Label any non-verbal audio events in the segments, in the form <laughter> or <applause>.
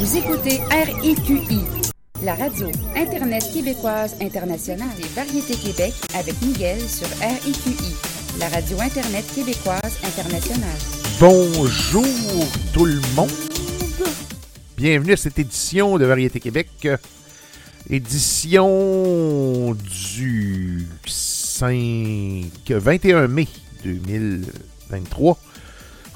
Vous écoutez RIQI, la radio Internet québécoise internationale et Variété Québec avec Miguel sur RIQI, la radio Internet québécoise internationale. Bonjour tout le monde. Bienvenue à cette édition de Variété Québec. Édition du 5, 21 mai 2023.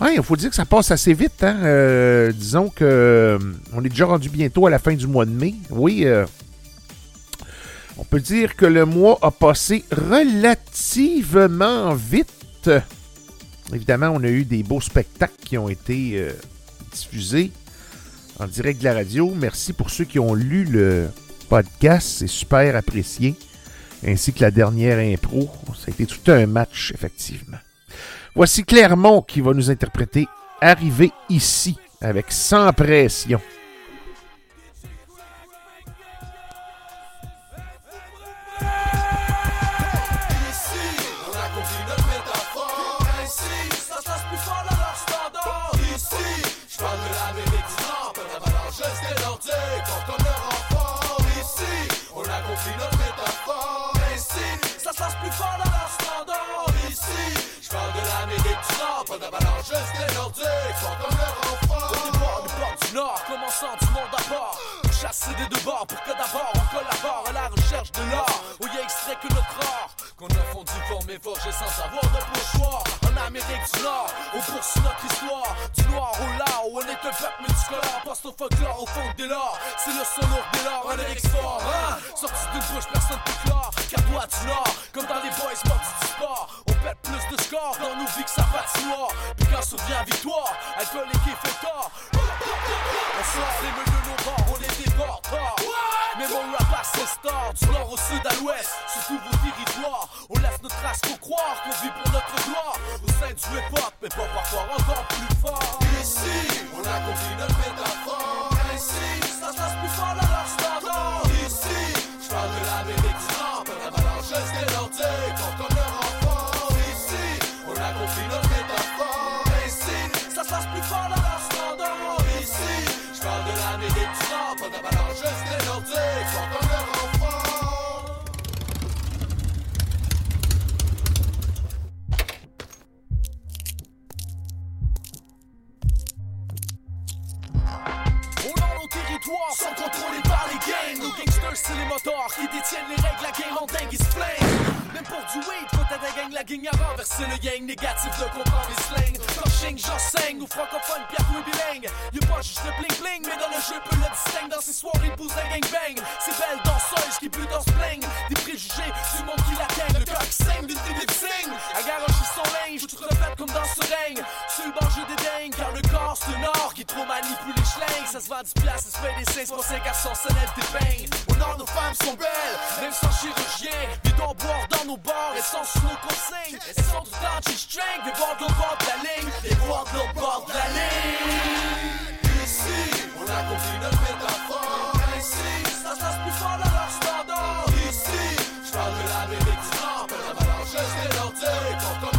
Il faut dire que ça passe assez vite. Hein? Euh, disons que euh, on est déjà rendu bientôt à la fin du mois de mai. Oui, euh, on peut dire que le mois a passé relativement vite. Évidemment, on a eu des beaux spectacles qui ont été diffusés en direct de la radio. Merci pour ceux qui ont lu le podcast. C'est super apprécié. Ainsi que la dernière impro. Ça a été tout un match, effectivement. Voici Clermont qui va nous interpréter Arrivé ici avec Sans pression. C'est des deux bords pour que d'abord on collabore à la recherche de l'or. Où y a extrait que notre or qu'on a fondu, formé, forgé sans avoir de pochoir. En Amérique du Nord, on poursuit notre histoire. Du noir au lard, où on est un peuple multicolore. Poste au folklore, au fond de l'or. C'est le son lourd de l'or, un lyrics fort. Hein? Sorti d'une bouche, personne plus clair. Car toi, du Nord, comme dans les boys morts du sport. On plus de scores dans nos vies que ça noir. Puis quand survient victoire, alcoolique et fait tort. On sort les menus de nos bords, on les déporte. Mais mon rap c'est star, du nord au sud à l'ouest, sur tous vos territoires. On laisse notre trace pour croire qu'on vit pour notre gloire. Au sein du hip-hop, mais pas parfois encore plus fort. Ici, on a compris notre métaphore. Ici, ça se passe territoires sont contrôlés par les gangs. Nos gangsters, c'est les motards qui détiennent les règles. La game en dingue, ils se. Même pour du weed, faut à ta gang, la gang à renverser le gang négatif de comprendre les slangs. Coaching, j'enseigne, ou francophone, pierre ou bilingue. Y'a pas juste le bling bling, mais dans le jeu, peut le distingue. Dans ces soirées, pousse un gang bang. Ces belles danseuses qui plus dans se plaignent. Des préjugés, du monde qui la gagne. Le cœur qui saigne d'une télé signe. À garocher son linge, tout refait comme dans ce règne. Sur le banc, je dédaigne, car le corps, c'est un or qui trop manipule les. Ça se vend 10 piastres, ça se fait des 5 pour 5 à 100 sonnettes des peignes. Au nord, nos femmes sont belles, même sans chirurgien. Ils doivent boire dans nos bars, elles sont sous nos consignes. Elles sont tout en G-string, des boire de bord de la ligne. Des boire de bord de la ligne. Ici, on a compris notre métaphore. Ici, ça se passe plus fort dans leur. Ici, je parle de l'Amérique du Nord, pas d'avalanche des Nordiques, pour comme leur enfant.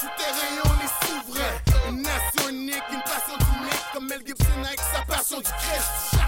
Souterrain, on est souverain. Une nation unique, une passion du mec, comme Mel Gibson avec sa passion du Christ.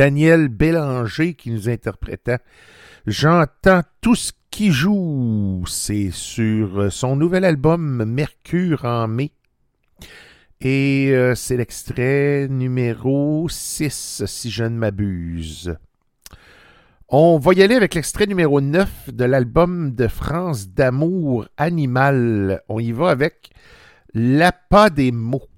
Daniel Bélanger qui nous interprétait. J'entends tout ce qui joue. C'est sur son nouvel album Mercure en mai. Et euh, c'est l'extrait numéro 6, si je ne m'abuse. On va y aller avec l'extrait numéro 9 de l'album de France d'amour animal. On y va avec L'appât des mots.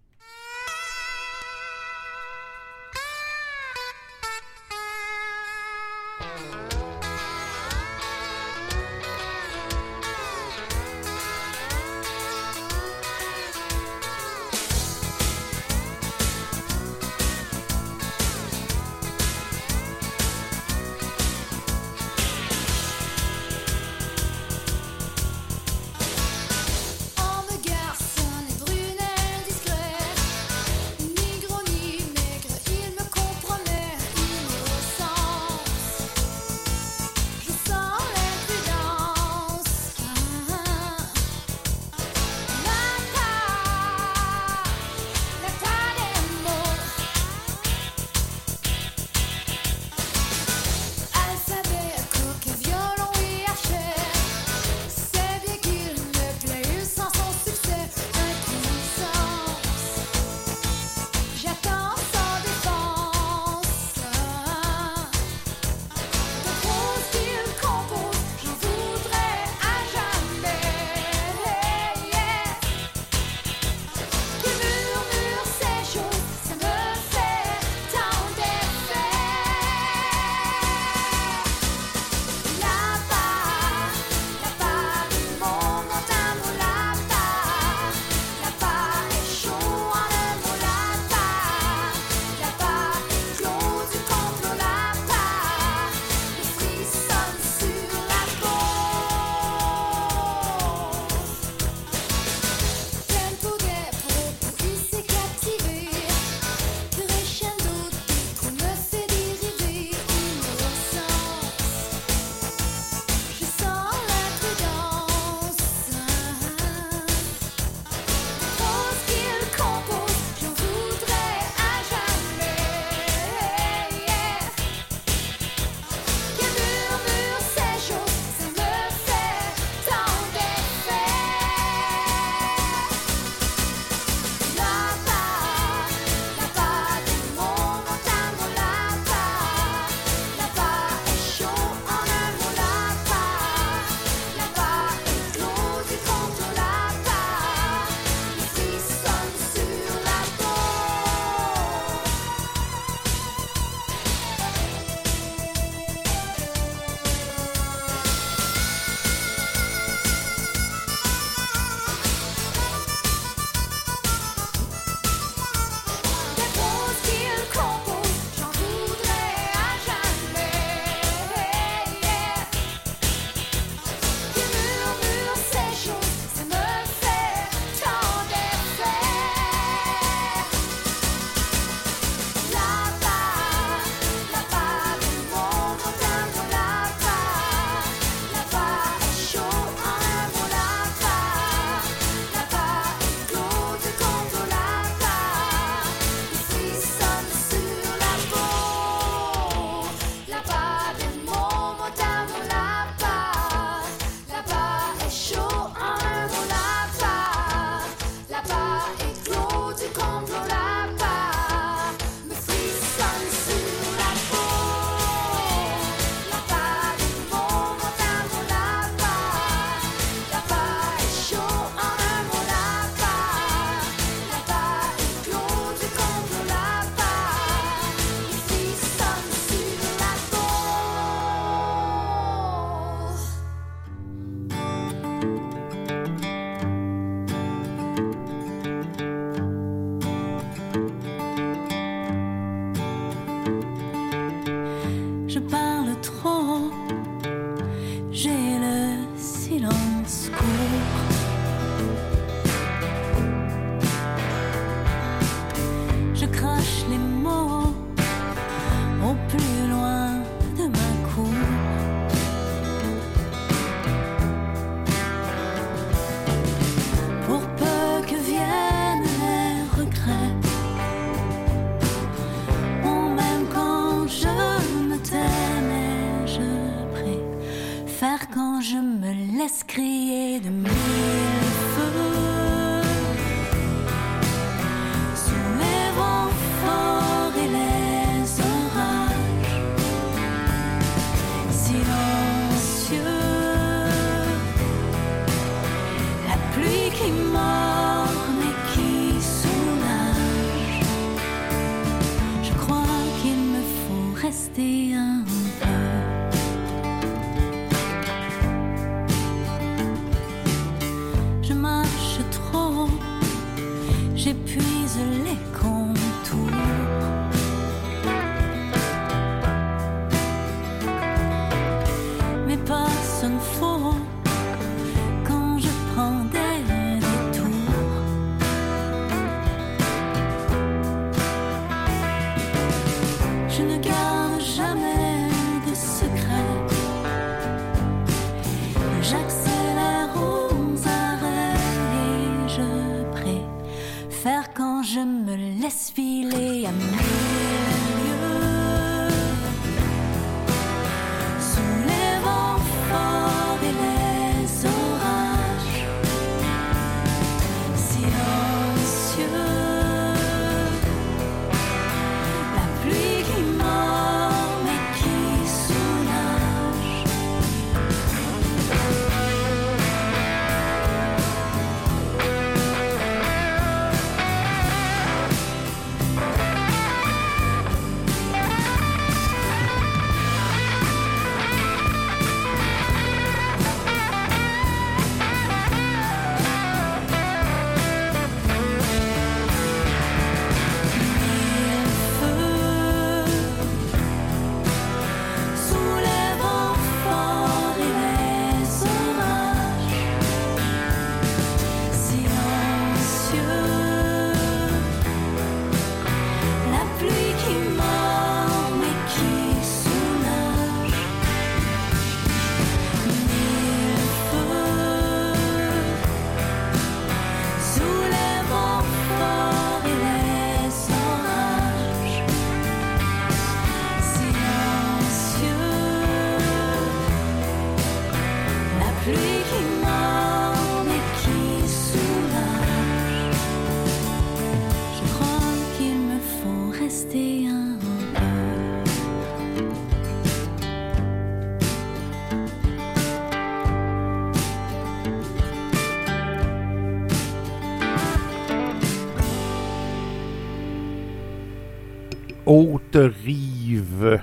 rive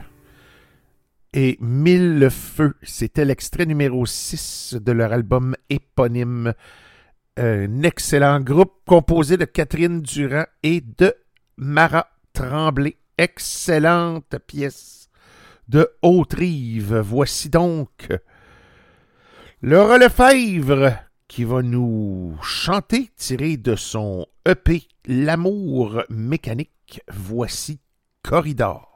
et Mille Feux. C'était l'extrait numéro 6 de leur album éponyme. Un excellent groupe composé de Catherine Durand et de Mara Tremblay. Excellente pièce de Haute-Rive. Voici donc Laura Lefebvre qui va nous chanter tiré de son EP L'amour mécanique. Voici Corridor.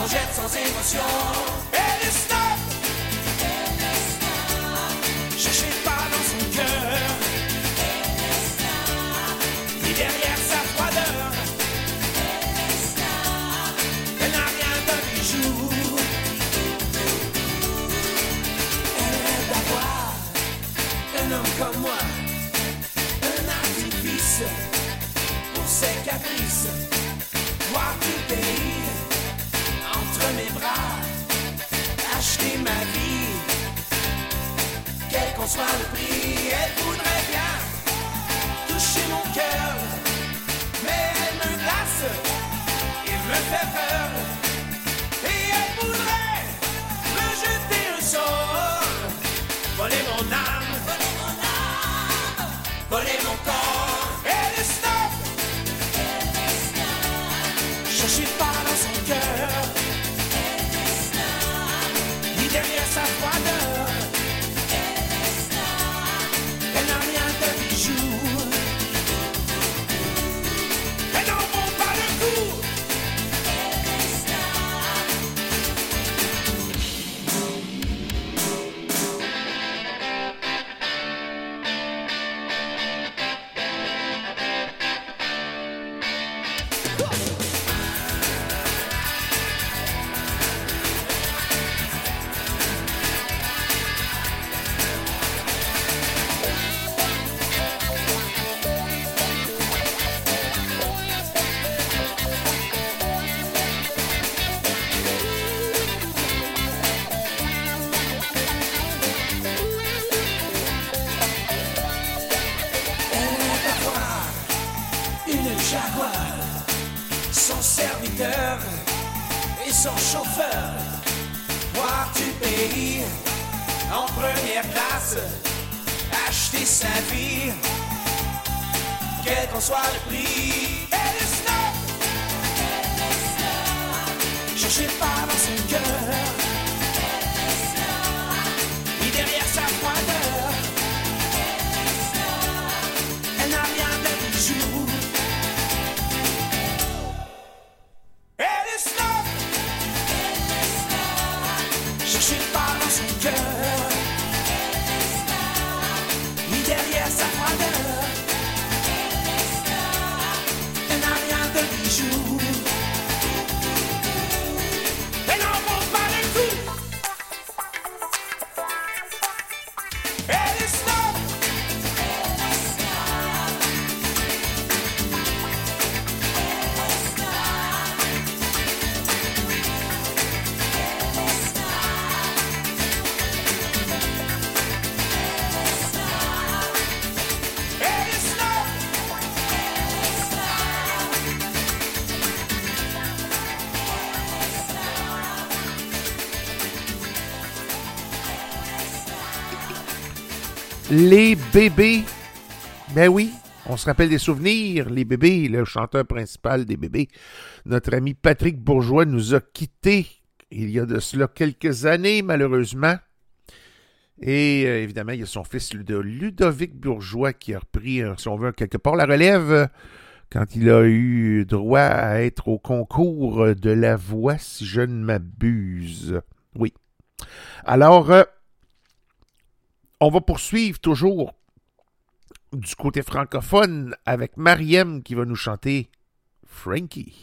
On jette sans émotion. François le prix, elle voudrait bien toucher mon cœur, mais elle me glace et me fait peur. Les bébés. Ben oui, on se rappelle des souvenirs. Les bébés, le chanteur principal des bébés, notre ami Patrick Bourgeois, nous a quittés il y a de cela quelques années, malheureusement. Et euh, évidemment, il y a son fils Ludovic Bourgeois qui a repris, euh, si on veut, quelque part la relève euh, quand il a eu droit à être au concours de la voix, si je ne m'abuse. Oui. Alors, on va poursuivre toujours du côté francophone avec Mariem qui va nous chanter Frankie.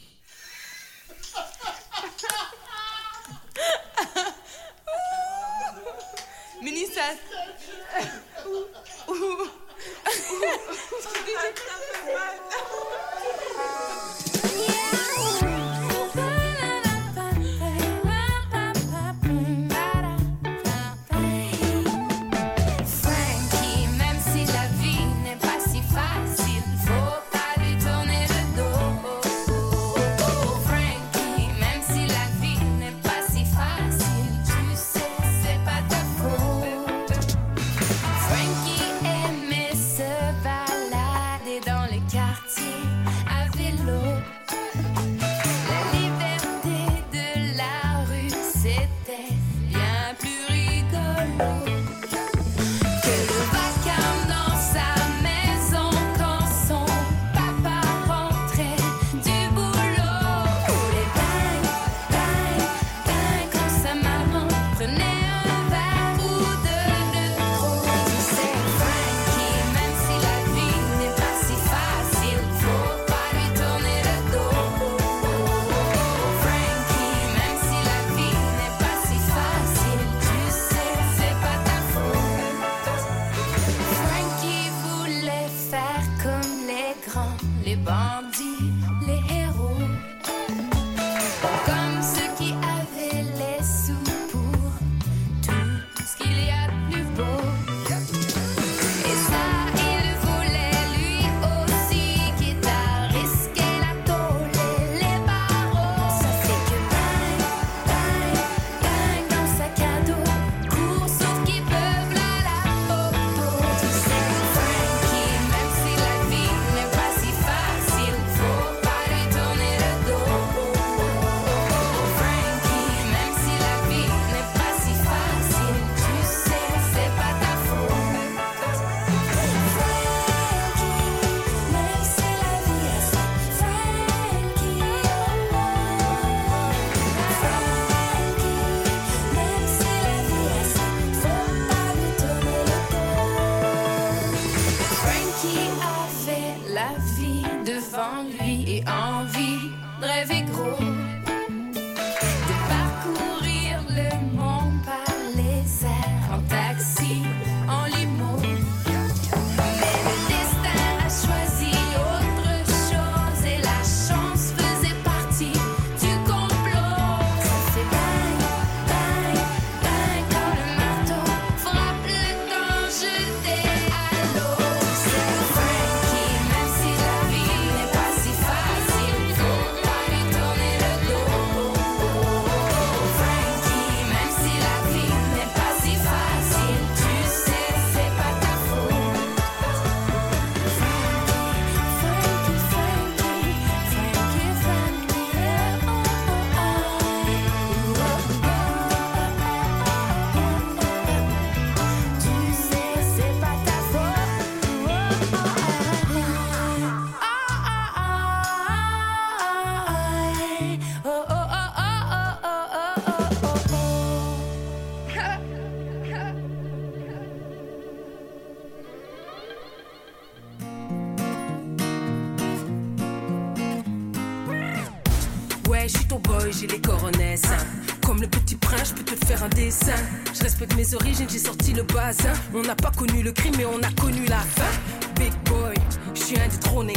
j'ai sorti le bazin. On n'a pas connu le crime, mais on a connu la fin. Big boy, je suis indétrôné.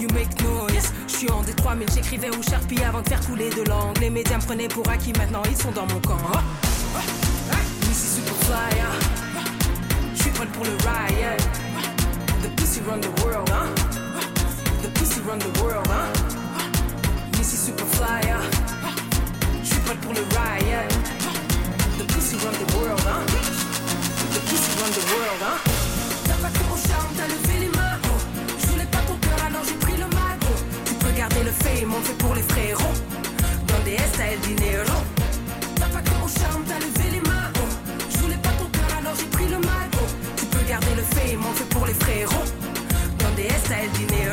You make noise, je suis en Détroit, mais j'écrivais au Sharpie avant de faire couler de l'angle. Les médias me prenaient pour acquis, maintenant ils sont dans mon camp. Ah, ah, ah. Oh, Superfly, je suis prête pour le Ryan. The pussy run the world. Hein. The pussy run the world. Hein. Missy Superfly, je suis prête pour le Ryan pussy run the world, hein The pussy run the world, hein T'as pas cru au charme, t'as levé les mains, oh Je voulais pas ton cœur, alors j'ai pris le mago. Tu peux garder le fait, mon fait pour les frérots. Dans des S, t'as el dinero T'as pas cru au charme, t'as levé les mains, oh Je voulais pas ton cœur, alors j'ai pris le mago. Tu peux garder le fait, mon fait pour les frérots. Dans des S, t'as el dinero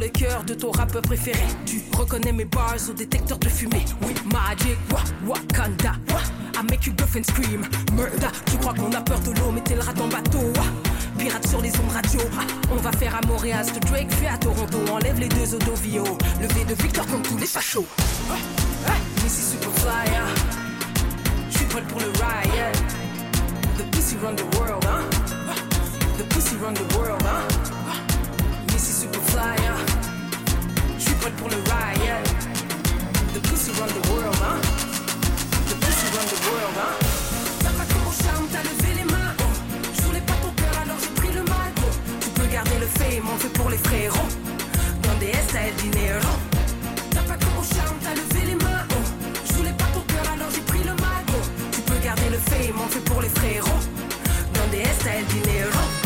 le cœur de ton rappeur préféré. Tu reconnais mes bars au détecteur de fumée. Oui, Magic, wa, Wakanda. I make you bluff and scream, murder. Tu crois qu'on a peur de l'eau, mais le rat en bateau. Wa. Pirate sur les ondes radio. Ah. On va faire à Montréal ce Drake fait à Toronto. Enlève les deux Odovio. Le V de Victor comme tous les fachos. Ah, ah. Missy Superfly, je suis prêt pour le riot. The pussy run the world, hein. The pussy run the world, hein. J'suis prêt pour le riot. The pussy run the world, hein. The pussy run the world, hein. T'as pas au charme, t'as levé les mains. Oh. Je voulais pas ton cœur, alors j'ai pris le mal. Oh. Tu peux garder le fame, on fait pour les frérots. Dans des S, t'as. T'as pas au charme, t'as levé les mains. Oh. Je voulais pas ton cœur, alors j'ai pris le mal. Oh. Tu peux garder le fame, on fait pour les frérots. Dans des S, t'as el dinero.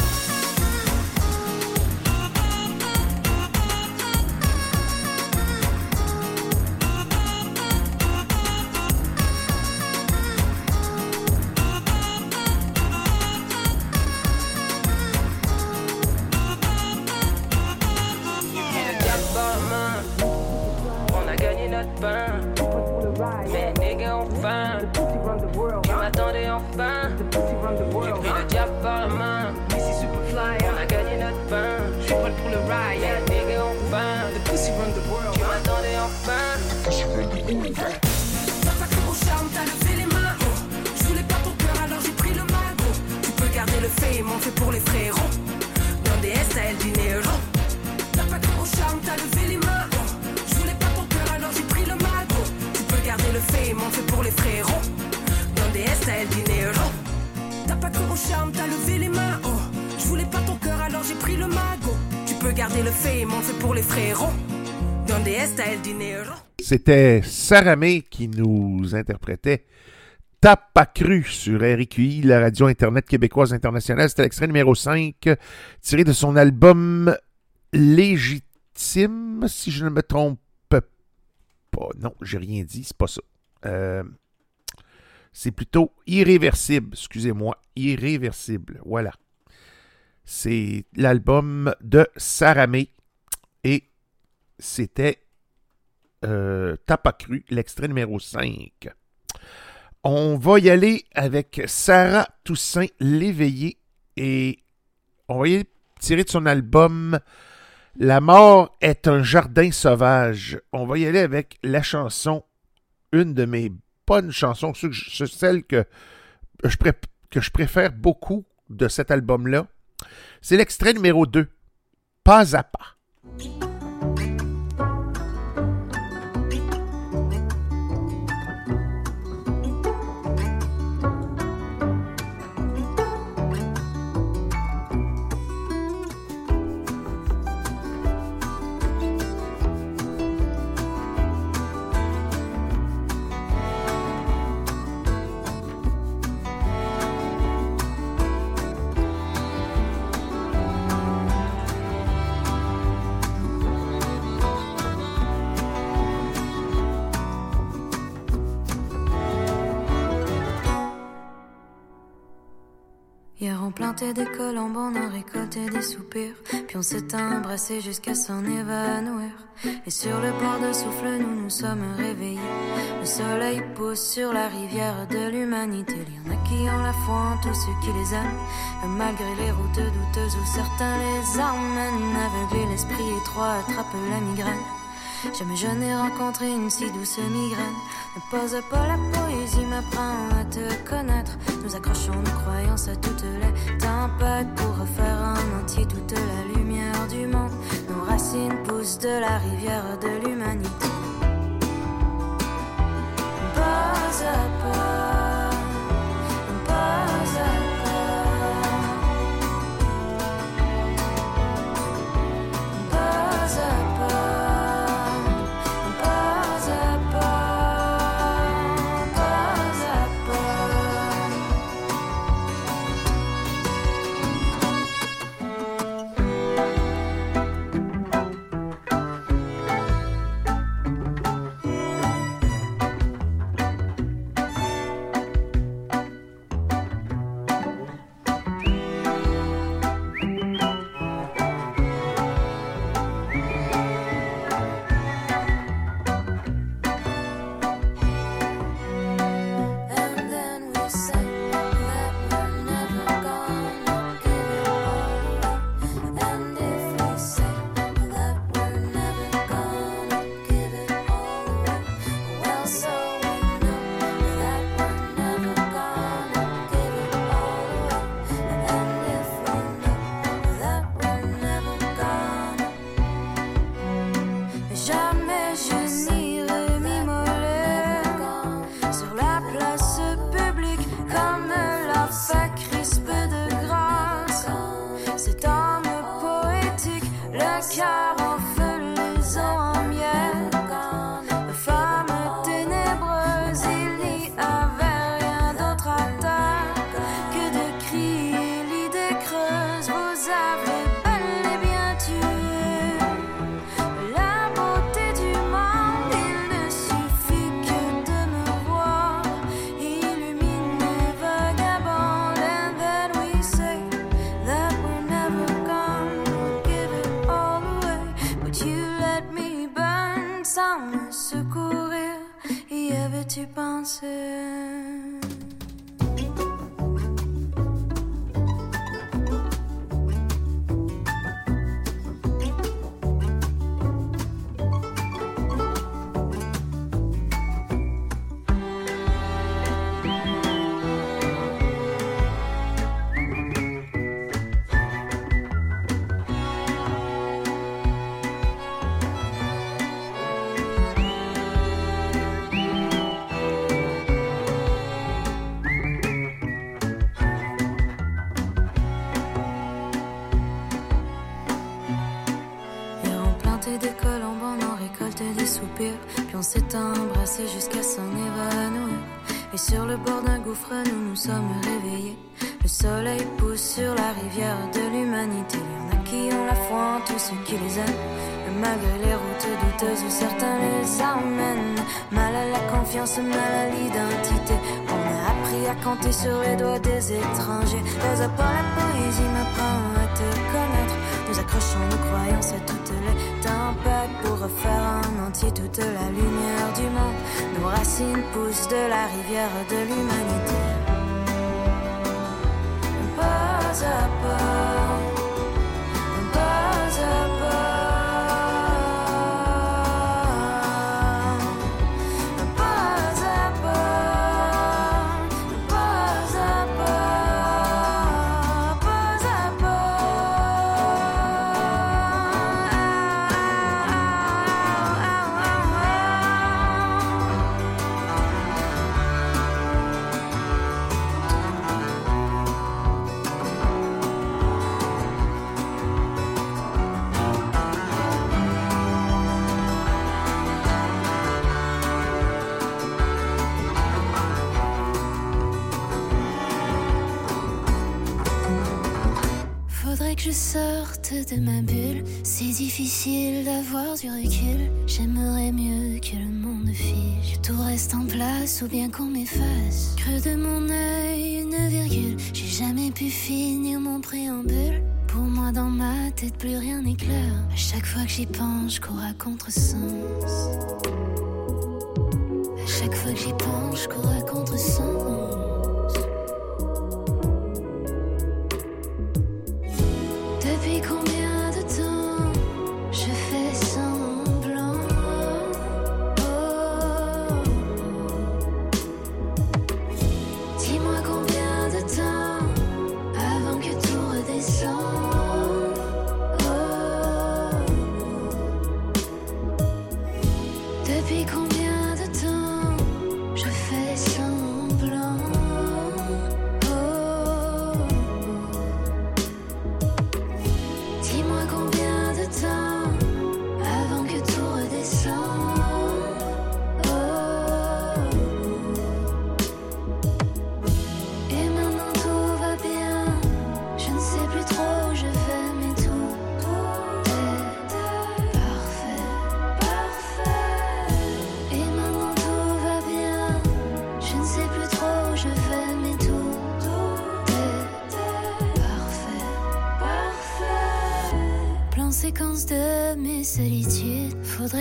C'était Saramé qui nous interprétait Tape pas cru sur RQI, la radio Internet québécoise internationale. C'était l'extrait numéro 5, tiré de son album Légitime, si je ne me trompe pas. Non, j'ai rien dit, c'est pas ça. Euh, c'est plutôt irréversible, excusez-moi, irréversible. Voilà. C'est l'album de Saramé et c'était euh, T'as pas cru, l'extrait numéro 5. On va y aller avec Sarah Toussaint Léveillé et on va y aller tirer de son album La mort est un jardin sauvage. On va y aller avec la chanson, une de mes bonnes chansons, celle que je, que je préfère beaucoup de cet album-là. C'est l'extrait numéro 2, Pas à pas. Des soupirs. Puis on s'est embrassé jusqu'à s'en évanouir. Et sur le port de souffle nous nous sommes réveillés. Le soleil pousse sur la rivière de l'humanité. Il y en a qui ont la foi en tous ceux qui les aiment Malgré les routes douteuses où certains les emmènent Aveugler l'esprit étroit attrape la migraine. Jamais je n'ai rencontré une si douce migraine. Ne pose pas la poésie, m'apprend à te connaître. Nous accrochons nos croyances à toutes les tempêtes pour refaire en entier toute la lumière du monde. Nos racines poussent de la rivière de l'humanité. Pas s'est embrassé jusqu'à s'en évanouir. Et sur le bord d'un gouffre, nous nous sommes réveillés. Le soleil pousse sur la rivière de l'humanité. Il y en a qui ont la foi en tous ceux qui les aiment. Mais malgré les routes douteuses certains les emmènent. Mal à la confiance, mal à l'identité. On a appris à compter sur les doigts des étrangers. Pas à pas la poésie m'apprend à te connaître. Nous accrochons nos croyances à toutes refaire en entier toute la lumière du monde. Nos racines poussent de la rivière de l'humanité. De ma bulle. C'est difficile d'avoir du recul. J'aimerais mieux que le monde. Que tout reste en place ou bien qu'on m'efface. Creux de mon œil, une virgule. J'ai jamais pu finir mon préambule. Pour moi, dans ma tête, plus rien n'est clair. À chaque fois que j'y pense, je cours à contresens. À chaque fois que j'y pense, je cours à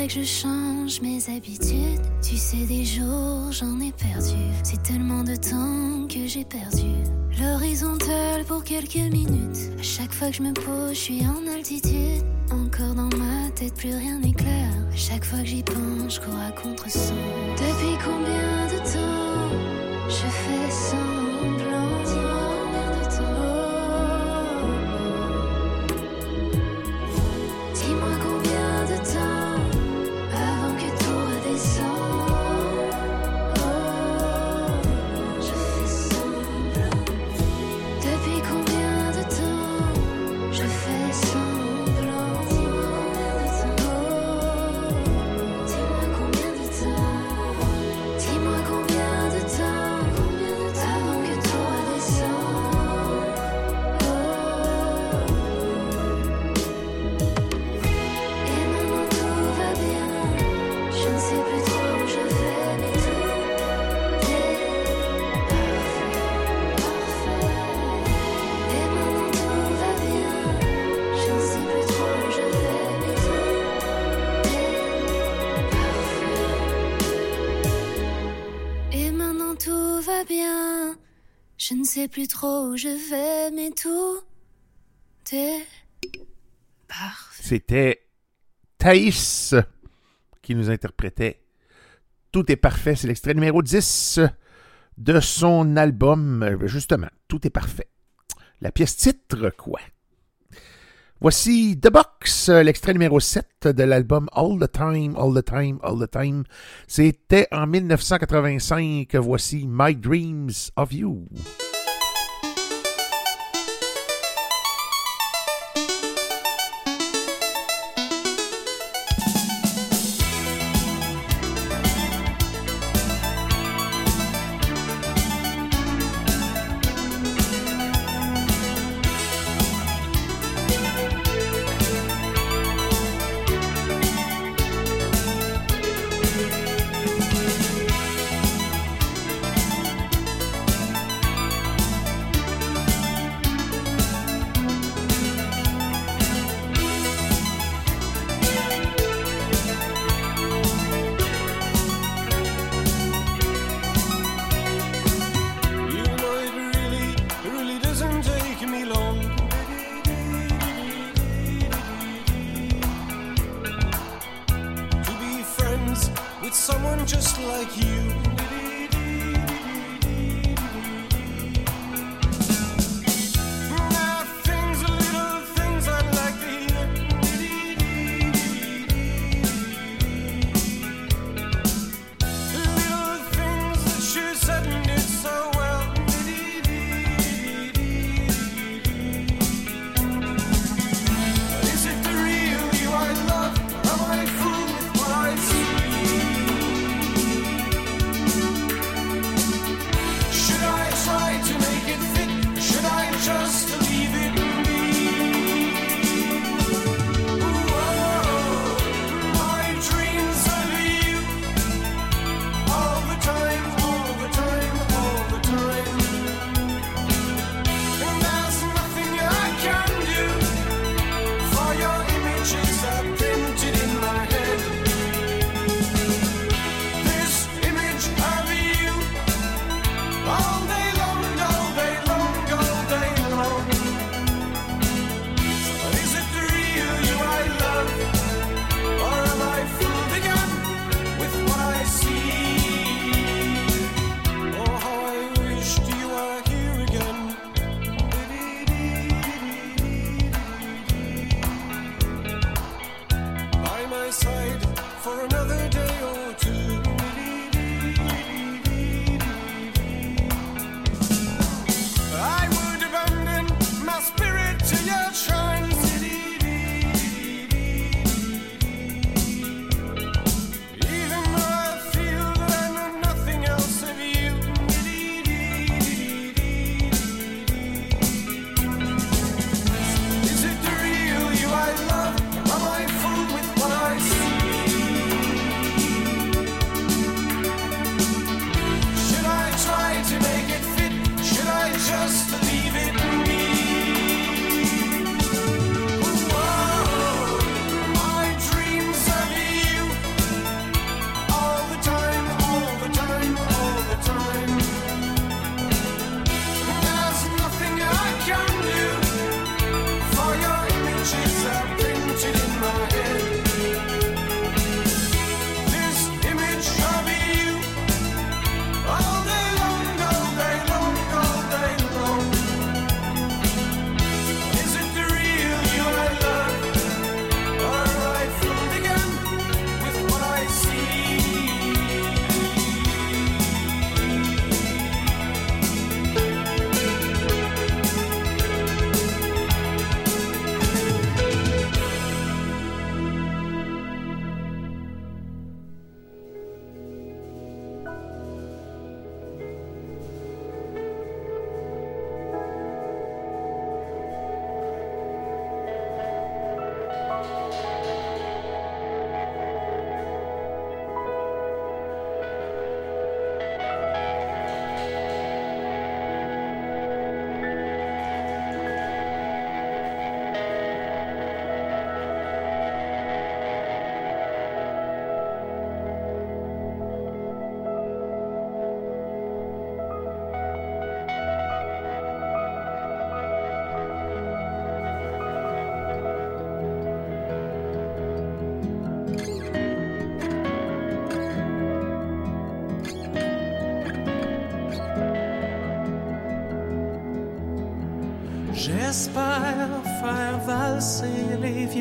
Que je change mes habitudes. Tu sais, des jours j'en ai perdu. C'est tellement de temps que j'ai perdu. L'horizontale pour quelques minutes. À chaque fois que je me pose, je suis en altitude. Encore dans ma tête, plus rien n'est clair. À chaque fois que j'y pense, je cours à contresens. Depuis combien C'était Thaïs qui nous interprétait Tout est parfait. C'est l'extrait numéro 10 de son album. euh, Justement, Tout est parfait. La pièce titre, quoi? Voici The Box, l'extrait numéro 7 de l'album All the Time, All the Time, All the Time. C'était en 1985. Voici My Dreams of You.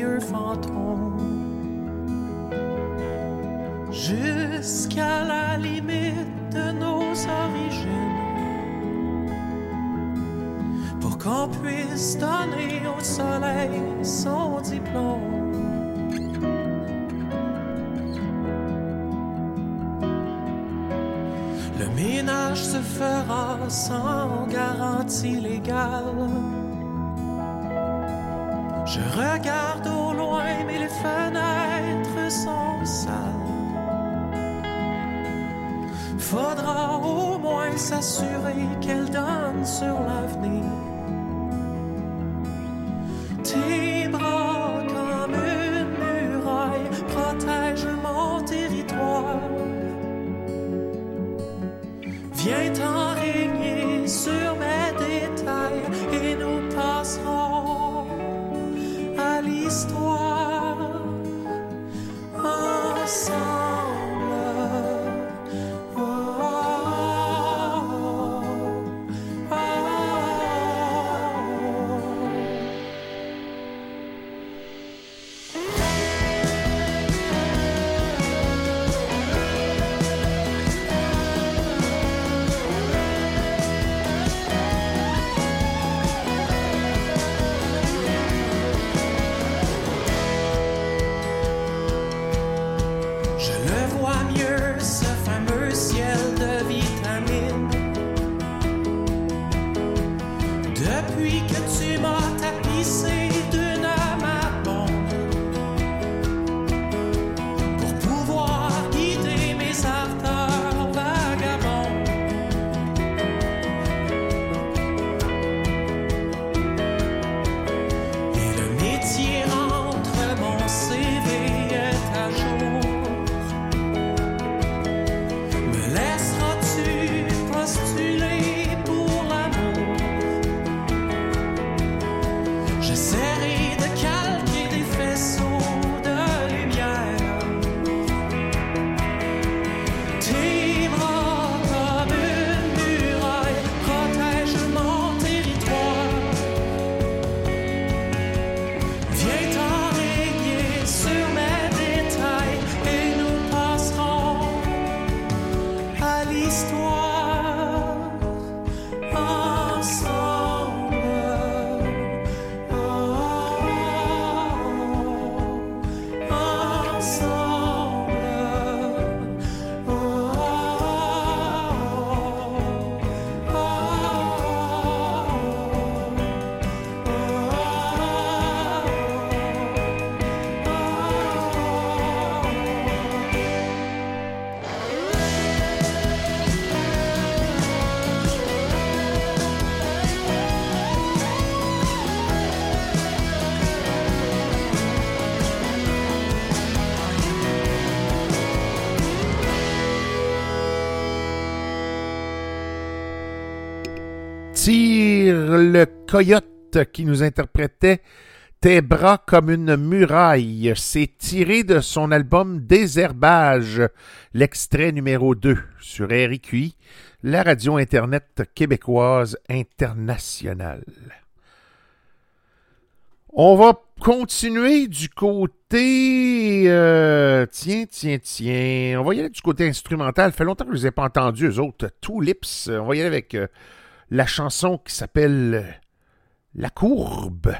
Vieux fantômes jusqu'à la limite de nos origines pour qu'on puisse donner au soleil son diplôme. Le ménage se fera sans garantie légale. Je regarde au loin, mais les fenêtres sont sales. Faudra au moins s'assurer qu'elle donne sur l'avenir. Le coyote qui nous interprétait Tes bras comme une muraille. C'est tiré de son album Désherbage, l'extrait numéro 2 sur RIQI, la radio Internet québécoise internationale. On va continuer du côté... euh, tiens, tiens, tiens. On va y aller du côté instrumental. Fait longtemps que je ne les ai pas entendus, eux autres. Tulips. On va y aller avec euh, la chanson qui s'appelle La courbe.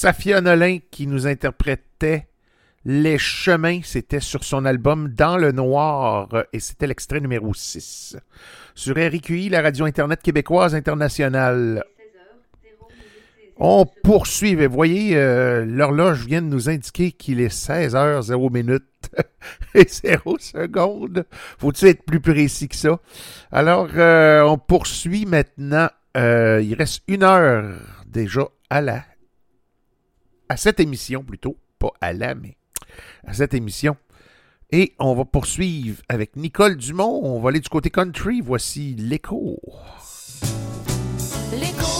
Safia Nolin qui nous interprétait Les Chemins. C'était sur son album Dans le Noir euh, et c'était l'extrait numéro 6. Sur RQI, la radio Internet québécoise internationale. On poursuit. Vous voyez, euh, l'horloge vient de nous indiquer qu'il est 16h0 minutes <laughs> et 0 secondes. Faut-il être plus précis que ça? Alors, euh, on poursuit maintenant. Il reste une heure déjà à la à cette émission plutôt, pas à la, mais à cette émission. Et on va poursuivre avec Nicole Dumont. On va aller du côté country. Voici l'écho. L'écho.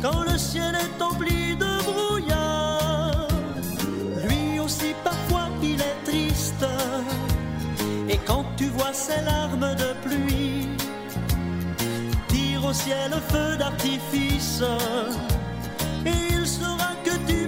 Quand le ciel est empli de brouillard, lui aussi parfois il est triste. Et quand tu vois ses larmes de pluie, tire au ciel feu d'artifice, et il saura que tu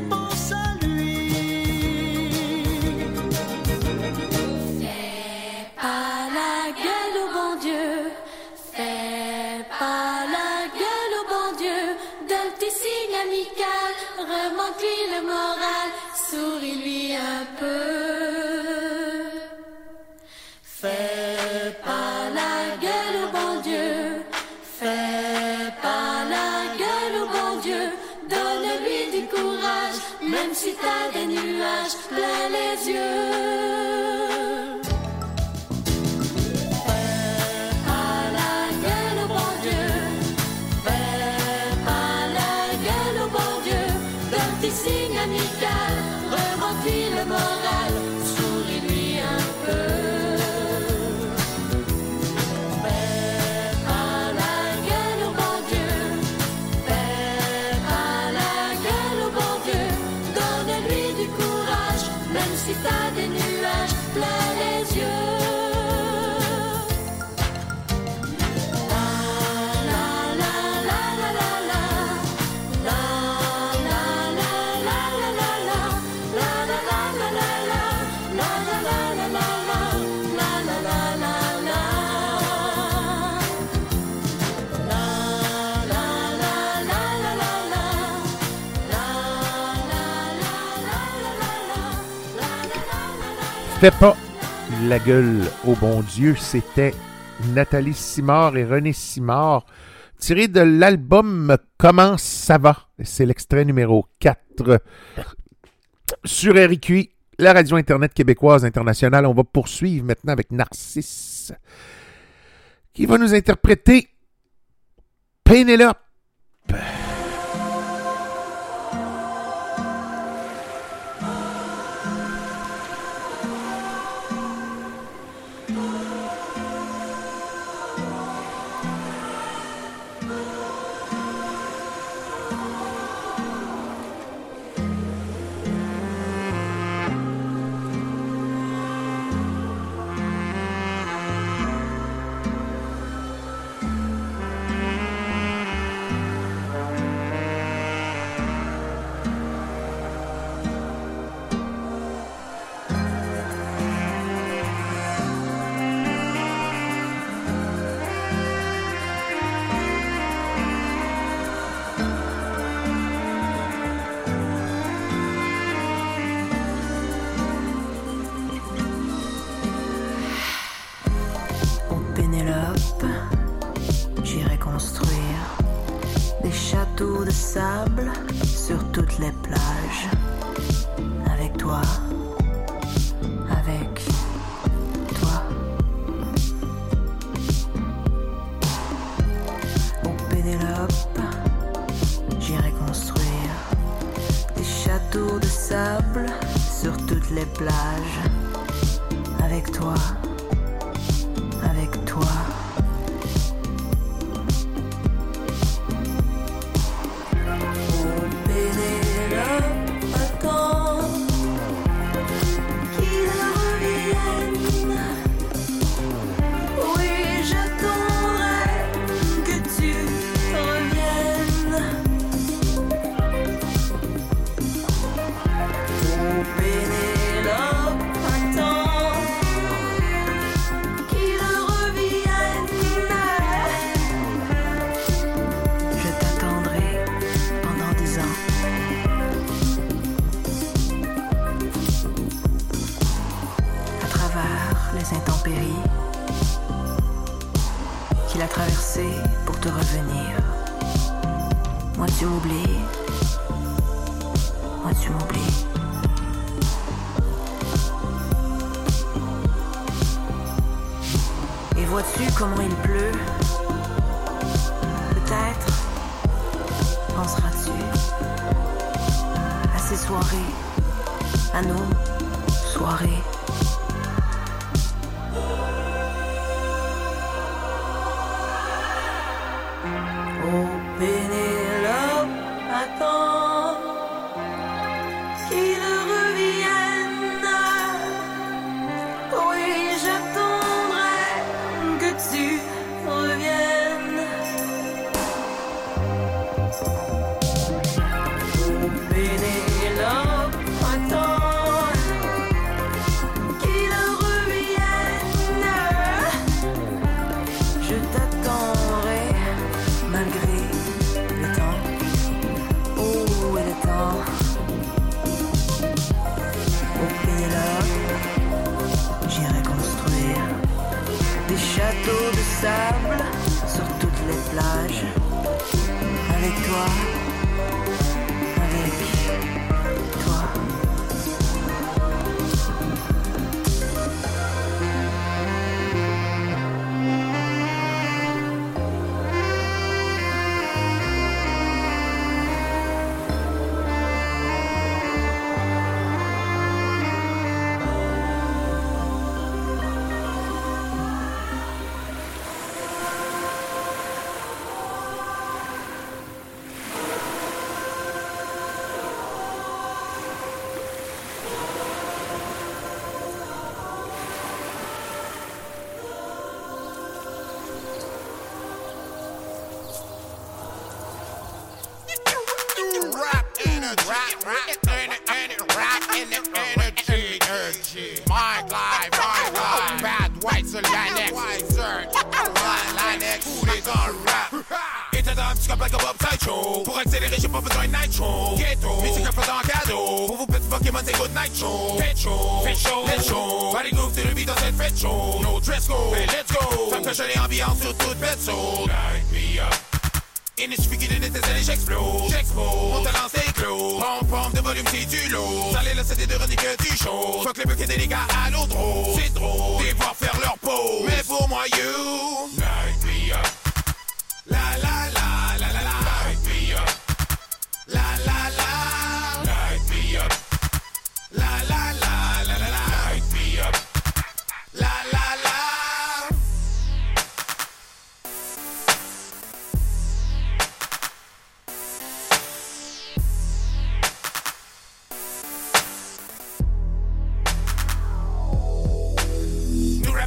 Fais pas la gueule au bon Dieu, fais pas la gueule au bon Dieu, donne-lui du courage, même si t'as des nuages plein les yeux. Pas la gueule au bon Dieu, c'était Nathalie Simard et René Simard, tiré de l'album Comment ça va? C'est l'extrait numéro 4 sur RIQI, la radio Internet québécoise internationale. On va poursuivre maintenant avec Narcisse, qui va nous interpréter Pénélope. L'ai ambiance sur toute bête soul. Light me up. Il ne suffit qu'il étincelle et j'explose. J'expose, mon talent c'est clos Pompe, pompe de volume c'est du lot Salé le CD de René que tu choses Fuck les buckets des dégâts à l'eau drôle,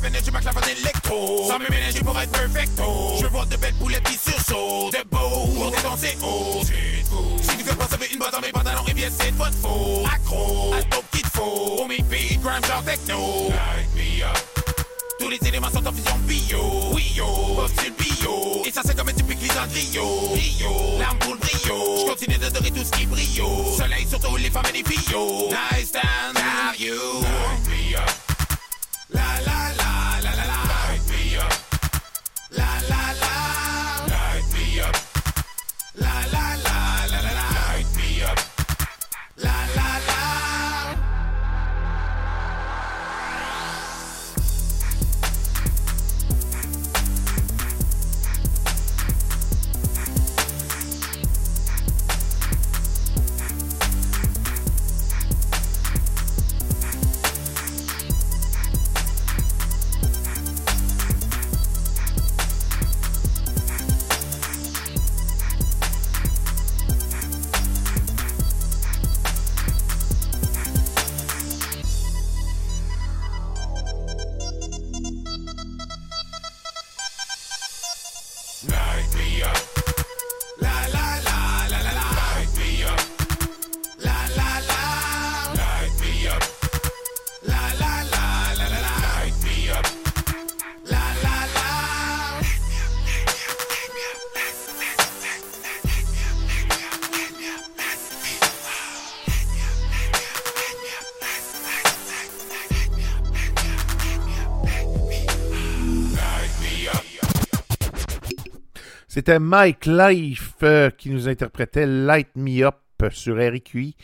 Nous rap energy, ma clave en électro. Sans même énergie pour être perfecto. Je vois de belles poulettes qui sursaut. De beau, pour dépenser haut. Si tu fais pas sauver une boîte dans mes pantalons, et bien c'est de votre faute. Accro, à top qu'il te faut. Pour mes beats, grime genre techno. Light me up. Tous les éléments sont en fusion bio. Oui yo, bio. Et ça c'est comme un typique trio. Rio, l'arme pour le brio. Je continue d'adorer tout ce qui brille. Soleil sur tous les femmes et les filles. Nice stand, are you? Light me up. La la la la la la. La la la. C'était Mike Life euh, qui nous interprétait Light Me Up sur RQI.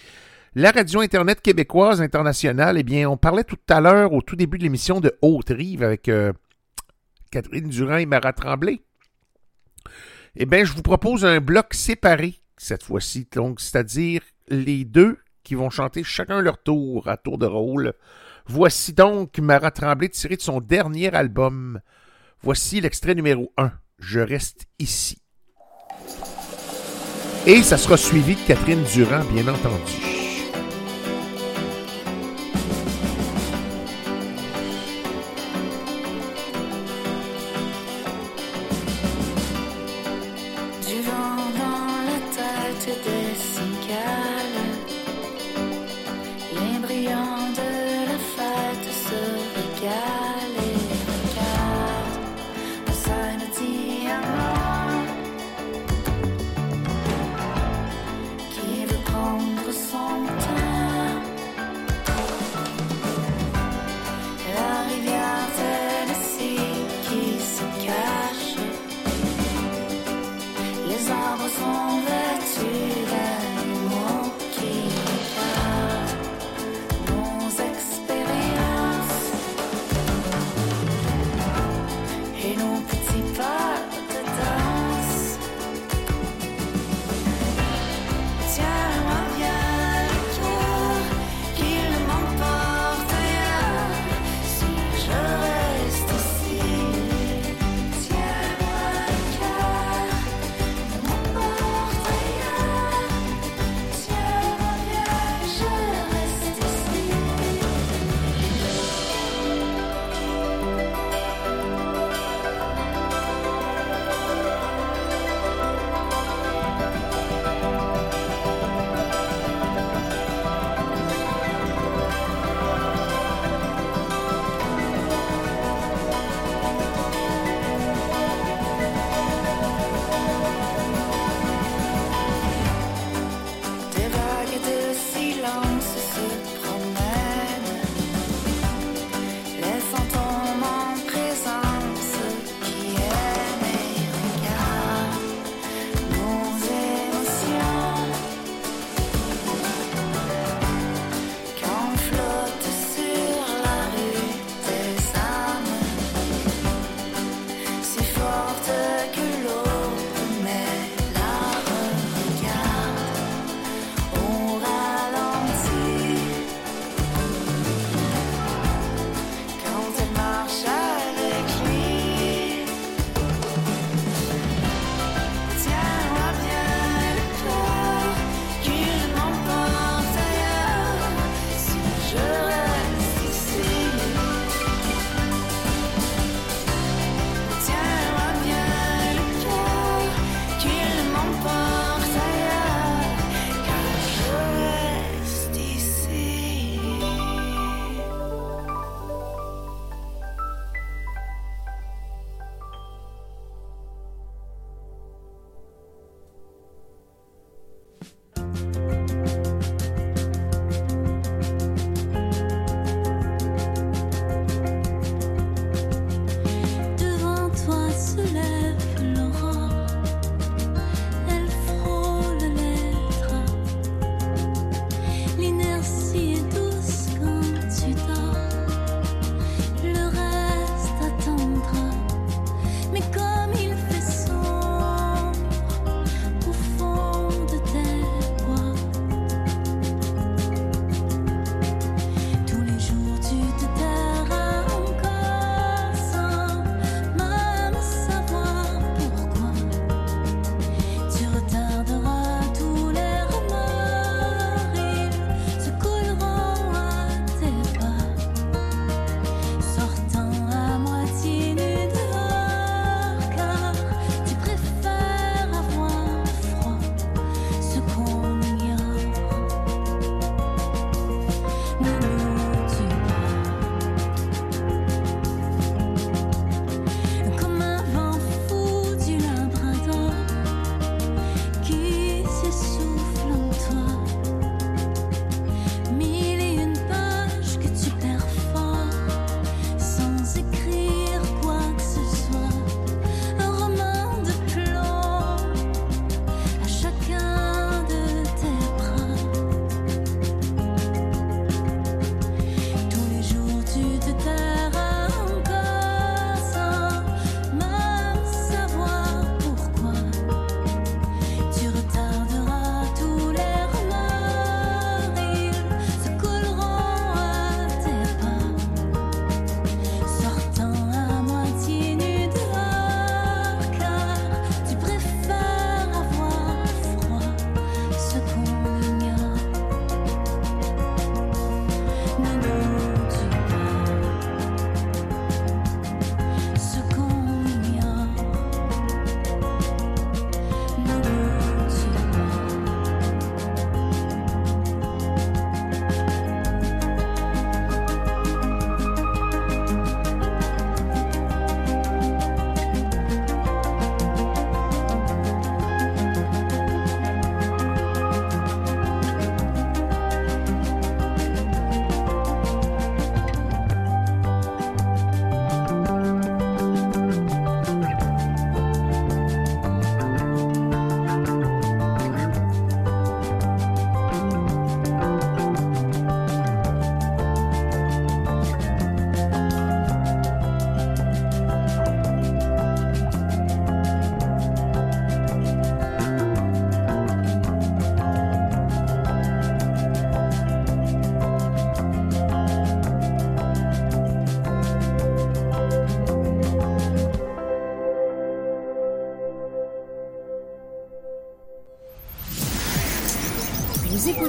La radio Internet québécoise internationale, eh bien, on parlait tout à l'heure, au tout début de l'émission de Haute-Rive avec euh, Catherine Durand et Marat Tremblay. Eh bien, je vous propose un bloc séparé cette fois-ci, c'est-à-dire les deux qui vont chanter chacun leur tour à tour de rôle. Voici donc Marat Tremblay tiré de son dernier album. Voici l'extrait numéro 1. Je reste ici. Et ça sera suivi de Catherine Durand, bien entendu.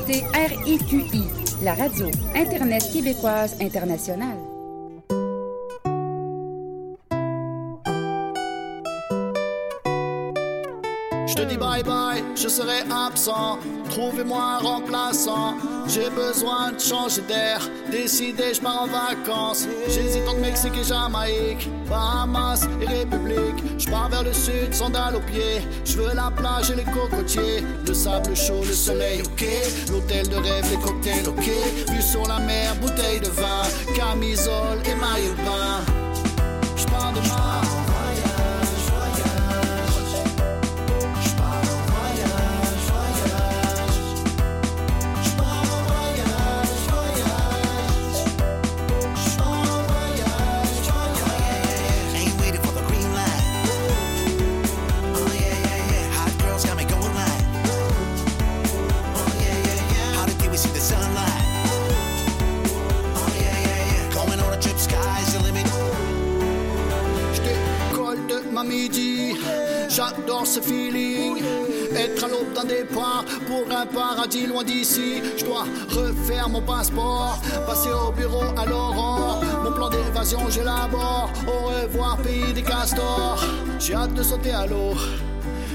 RIQI, la radio Internet québécoise internationale. Je te dis bye bye, je serai absent. Trouvez-moi un remplaçant. J'ai besoin de changer d'air. Décidé, je pars en vacances. J'hésite entre Mexique et Jamaïque. Bahamas et République. Je pars vers le sud, sandales aux pieds. Je veux la plage et les cocotiers. Le sable chaud, le soleil, ok. L'hôtel de rêve, les cocktails, ok. Vue sur la mer, bouteille de vin. Camisole et maillot de bain. Plan d'évasion, j'élabore. Au revoir, pays des castors. J'ai hâte de sauter à l'eau.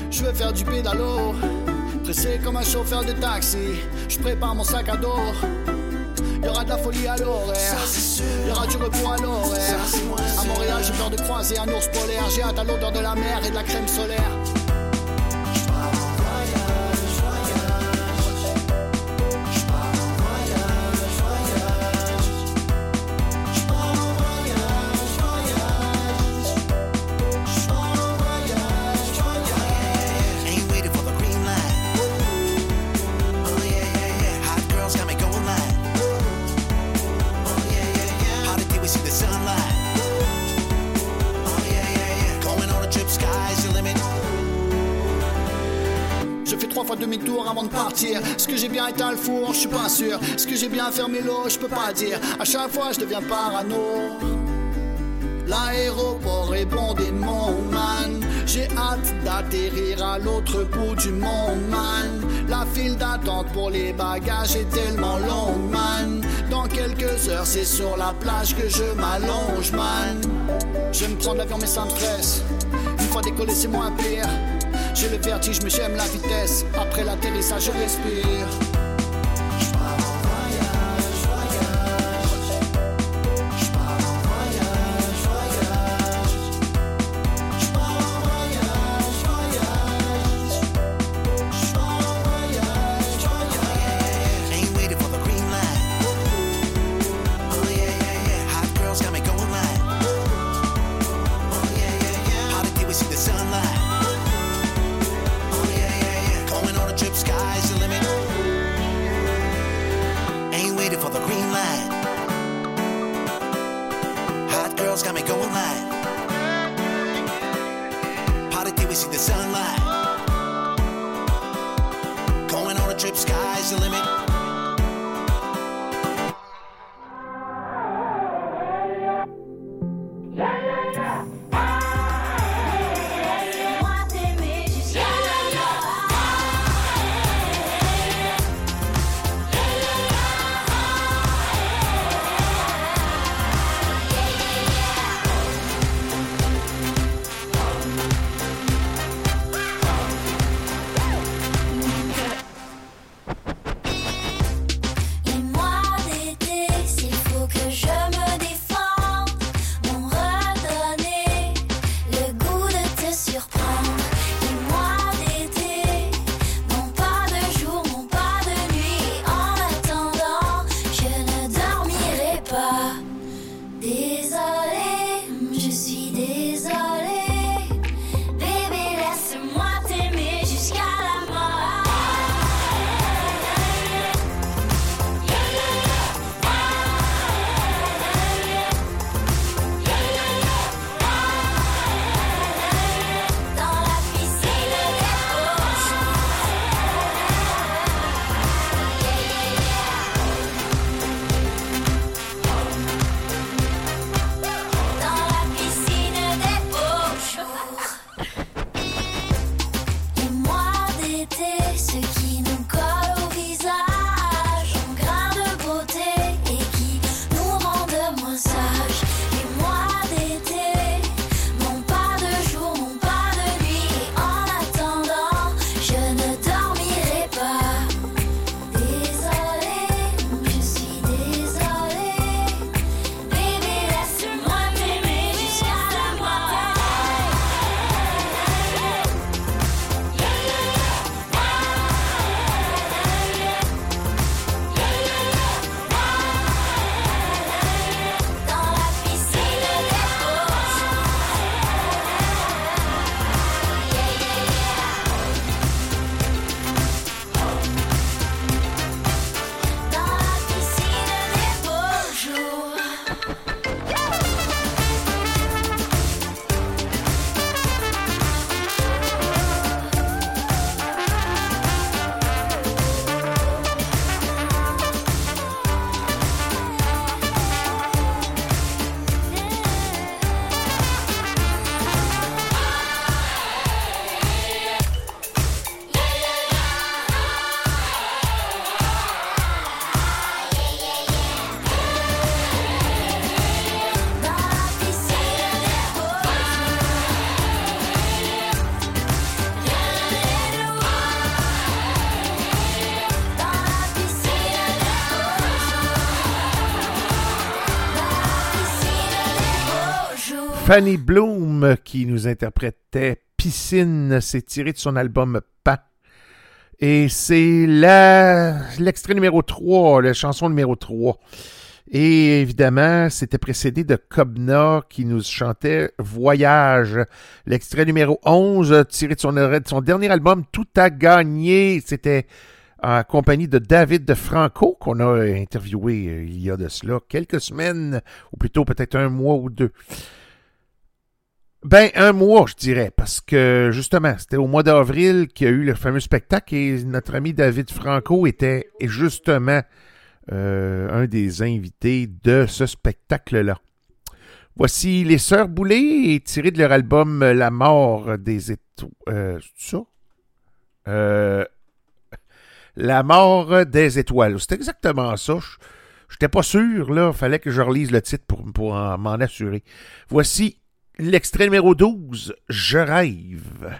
Je vais faire du pédalo. Pressé comme un chauffeur de taxi. Je prépare mon sac à dos. Y aura de la folie à l'horaire. Y aura du repos à l'horaire. À Montréal, j'ai peur de croiser un ours polaire. J'ai hâte à l'odeur de la mer et de la crème solaire. Je suis pas sûr. Est-ce que j'ai bien fermé l'eau? Je peux pas dire. À chaque fois, je deviens parano. L'aéroport est bondé, mon man. J'ai hâte d'atterrir à l'autre bout du monde, man. La file d'attente pour les bagages est tellement longue, man. Dans quelques heures, c'est sur la plage que je m'allonge, man. Je me prendre l'avion, mais ça me stresse. Une fois décollé, c'est moins pire. J'ai le vertige, mais j'aime la vitesse. Après l'atterrissage, je respire. Fanny Bloom qui nous interprétait Piscine, c'est tiré de son album Pan. Et c'est l'extrait numéro 3, la chanson numéro 3. Et évidemment, c'était précédé de Cobna qui nous chantait Voyage. L'extrait numéro 11, tiré de son, de son dernier album Tout a gagné. C'était en compagnie de David de Franco qu'on a interviewé euh, il y a de cela quelques semaines, ou plutôt peut-être un mois ou deux. Ben, un mois, je dirais, parce que justement, c'était au mois d'avril qu'il y a eu le fameux spectacle et notre ami David Franco était justement euh, un des invités de ce spectacle-là. Voici les Sœurs Boulay, tiré de leur album La mort des étoiles. Euh, c'est ça? Euh, La mort des étoiles. C'est exactement ça. Je n'étais pas sûr, là. Fallait que je relise le titre pour, pour en- m'en assurer. Voici l'extrait numéro 12, Je rêve.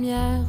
Premièrement,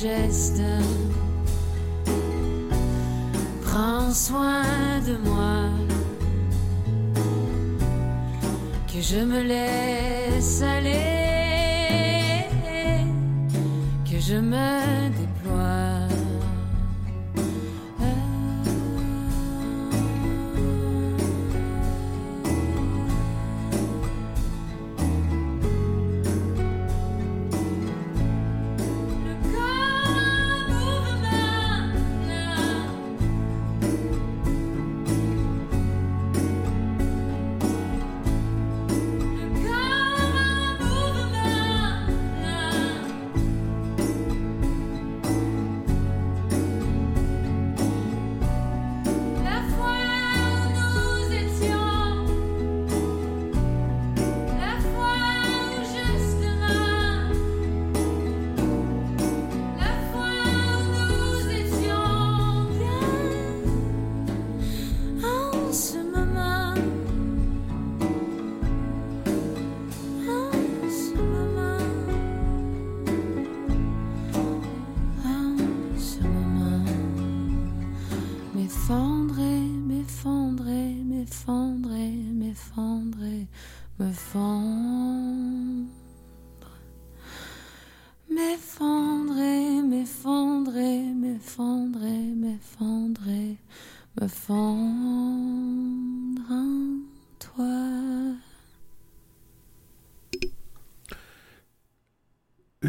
gestes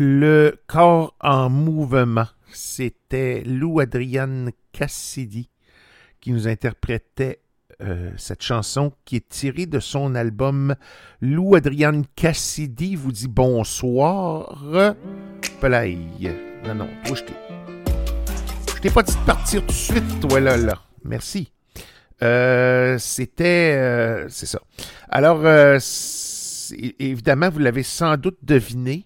Le corps en mouvement, c'était Lou Adrienne Cassidy qui nous interprétait euh, cette chanson qui est tirée de son album Lou Adrienne Cassidy vous dit bonsoir. Play. Non, non, je t'ai. Je t'ai pas dit de partir tout de suite, toi, là, là. Merci. Euh, c'était. euh, c'est ça. Alors, évidemment, vous l'avez sans doute deviné.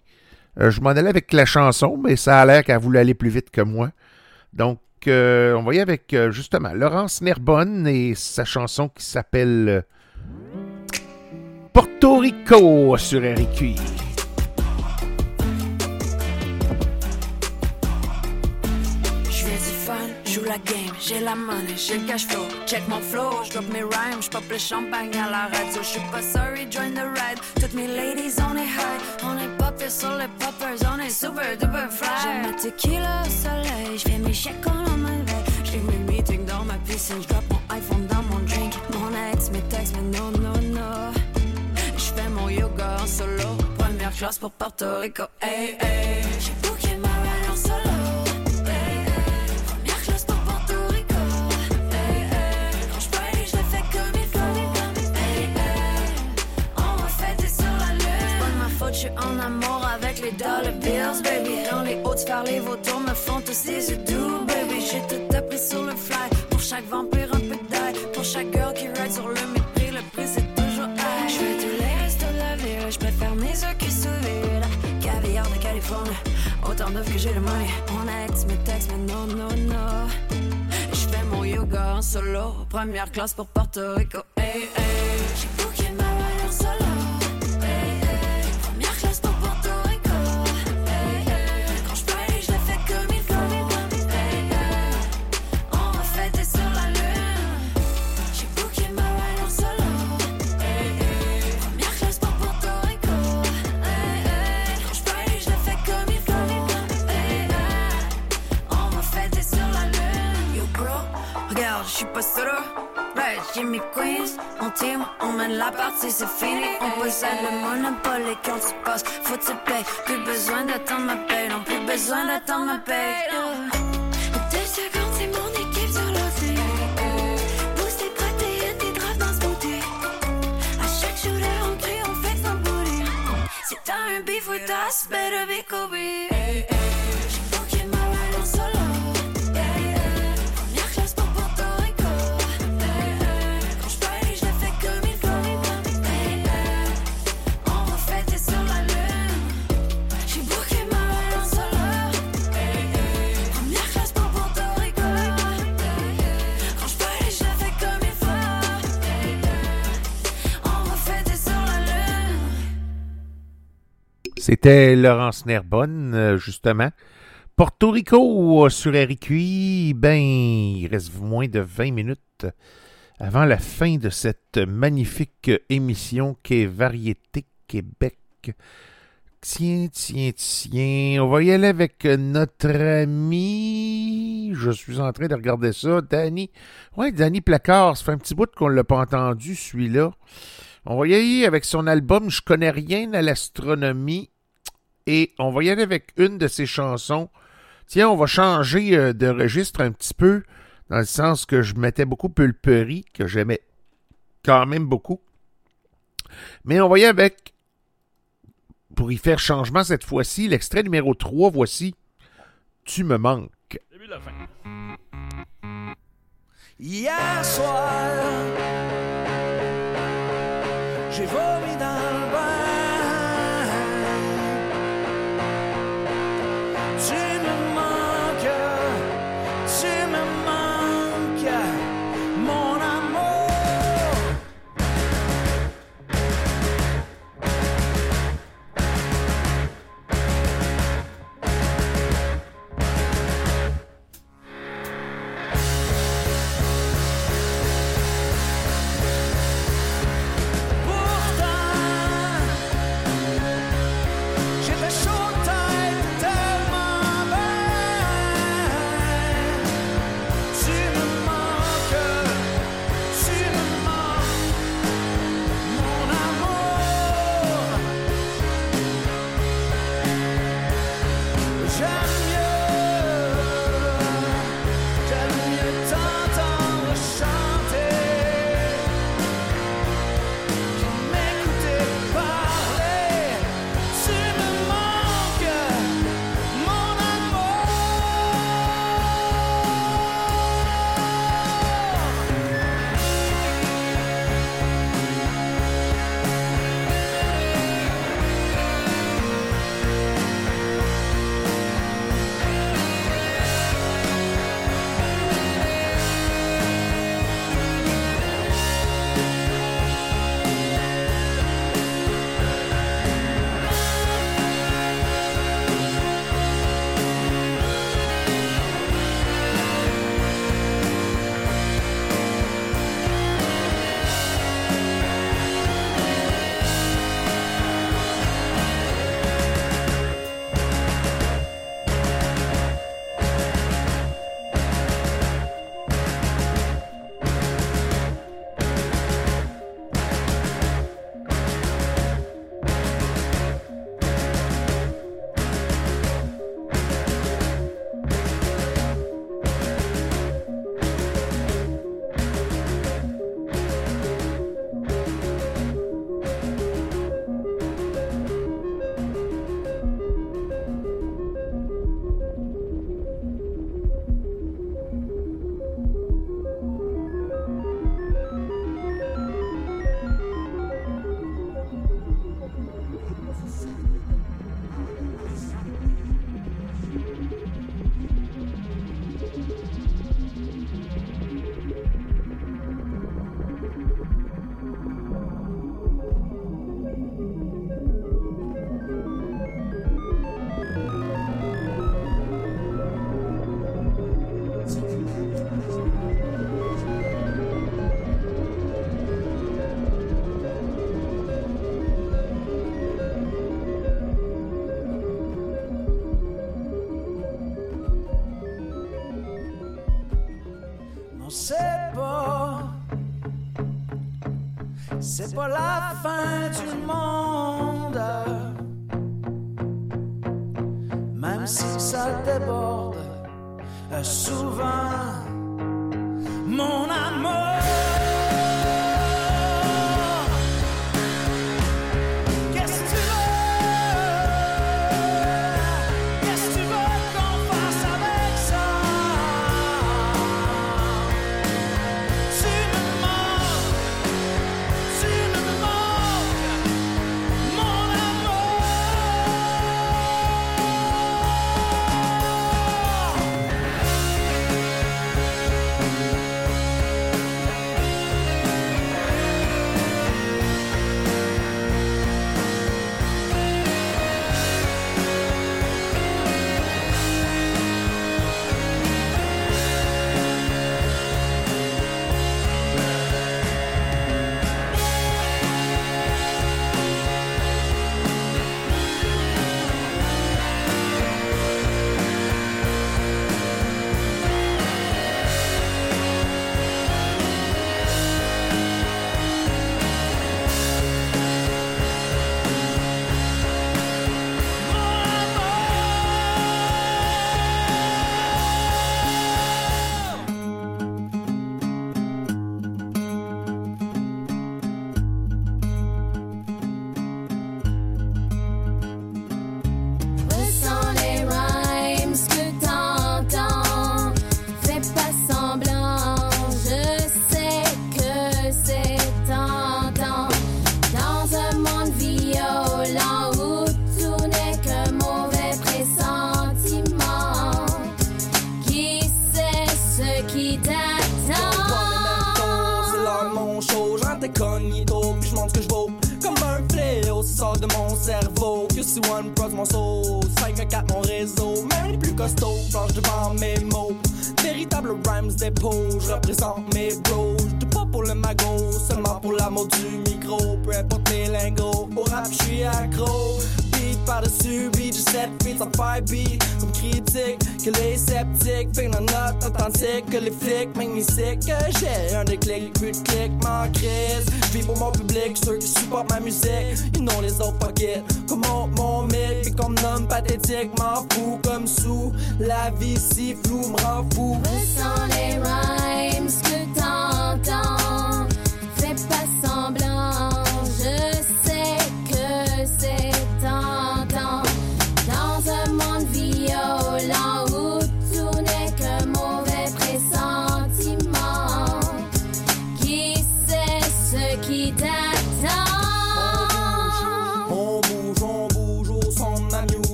Euh, je m'en allais avec la chanson, mais ça a l'air qu'elle voulait aller plus vite que moi. Donc, euh, on aller avec, euh, justement, Laurence Nerbonne et sa chanson qui s'appelle Porto Rico sur RQI. J'ai la money, j'ai le cash flow. Check mon flow, j'drop mes rhymes, j'pop le champagne à la radio. J'suis pas sorry, join the ride. Toutes mes ladies, on est high. On est pire sur les poppers, on est super duper fly. J'ai ma tequila au soleil, j'fais mes chèques en main veille. J'ai mes meetings dans ma piscine, j'drop mon iPhone dans mon drink. Mon ex, mes textes, mais non, non, non. J'fais mon yoga en solo. Première classe pour Porto Rico, hey, hey. Faute, j'suis en amour avec les dollar bills, baby. Dans les hauts de faire les vautours me font des yeux doux, baby. J'ai tout appris sur le fly. Pour chaque vampire, un peu d'ail. Pour chaque girl qui ride sur le mépris, le prix c'est toujours high. J'fais tous les restos de la ville, j'préfère mes yeux qui vide. Caviar de Californie, autant d'œufs que j'ai le money. Mon ex me texte, mais non, non, non. J'fais mon yoga en solo, première classe pour Porto Rico. Hey, hey. J'ai booké ma en solo. Suis pas solo. Right, Jimmy Queens, on team, on mène la partie, c'est fini. On possède le monopole et quand tu passes, faut te payer. Plus besoin d'attendre ma paye, non plus besoin d'attendre ma paye. Deux secondes, c'est mon équipe sur l'OT. Pousse tes protéines, tes drops dans ce bouteille. À chaque shooter, on crie, on fait son booty. Si un beef with us, better be. C'était Laurence Nerbonne, euh, justement. Porto Rico sur RQI, ben, il reste moins de 20 minutes avant la fin de cette magnifique émission qu'est Variété Québec. Tiens, tiens, tiens, on va y aller avec notre ami. Je suis en train de regarder ça. Danny. Ouais, Danny Placard. Ça fait un petit bout qu'on ne l'a pas entendu, celui-là. On va y aller avec son album Je connais rien à l'astronomie. Et on va y aller avec une de ses chansons. Tiens, on va changer euh, de registre un petit peu, dans le sens que je mettais beaucoup Pulperie, que j'aimais quand même beaucoup. Mais on va y aller avec, pour y faire changement cette fois-ci, l'extrait numéro 3, voici Tu me manques. Début de la fin. Hier soir, j'ai vomi dans le bain. Tu Find you.